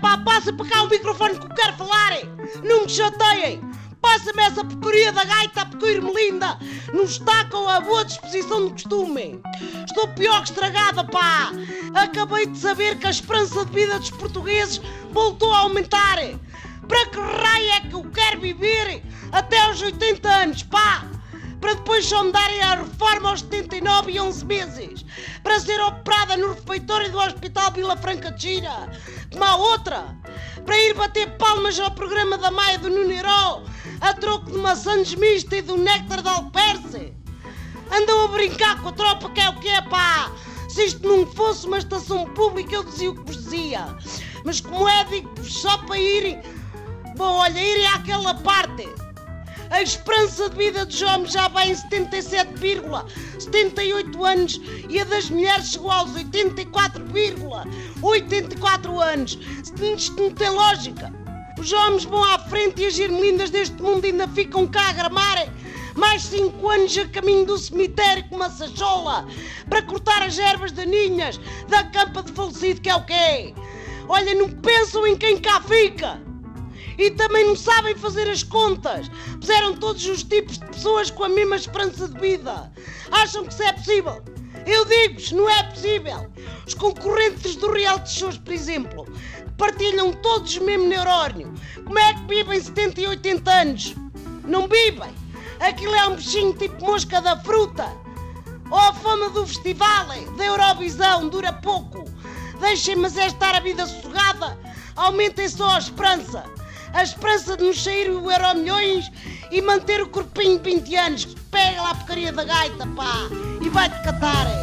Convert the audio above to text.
Passa para cá o microfone que eu quero falar! Não me chateiem! Passa-me essa porcaria da gaita, porque Irmelinda não está com a boa disposição do costume. Estou pior que estragada, pá! Acabei de saber que a esperança de vida dos portugueses voltou a aumentar. Para que raio é que eu quero viver até aos 80 anos, pá? Para depois só me darem a reforma aos 79 e 11 meses. Para ser operada no refeitório do Hospital Vila Franca de Gira. Como a outra. Para ir bater palmas ao programa da Maia do Nuno Heró, a troco de maçãs mista e do néctar de alperce. Andam a brincar com a tropa que é o que é, pá! Se isto não fosse uma estação pública, eu dizia o que vos dizia. Mas como é, digo só para irem. Bom, olha, irem àquela parte. A esperança de vida dos homens já vai em 77,78 anos e a das mulheres chegou aos 84,84 anos. Isto não tem lógica. Os homens vão à frente e as germelindas deste mundo ainda ficam cá a gramarem mais cinco anos a caminho do cemitério com uma sachola para cortar as ervas daninhas da campa de falecido que é o quê? Olha, não pensam em quem cá fica e também não sabem fazer as contas. Puseram todos os tipos de pessoas com a mesma esperança de vida. Acham que isso é possível? Eu digo-vos, não é possível. Os concorrentes do reality shows, por exemplo, partilham todos o mesmo neurónio. Como é que vivem 70 e 80 anos? Não vivem. Aquilo é um bichinho tipo mosca da fruta. Ou a fama do festival, da Eurovisão, dura pouco. Deixem-me estar a vida sossegada. Aumentem só a esperança. A esperança de nos sair o Euro Milhões e manter o corpinho de 20 anos. Pega lá a porcaria da gaita, pá, e vai-te catar.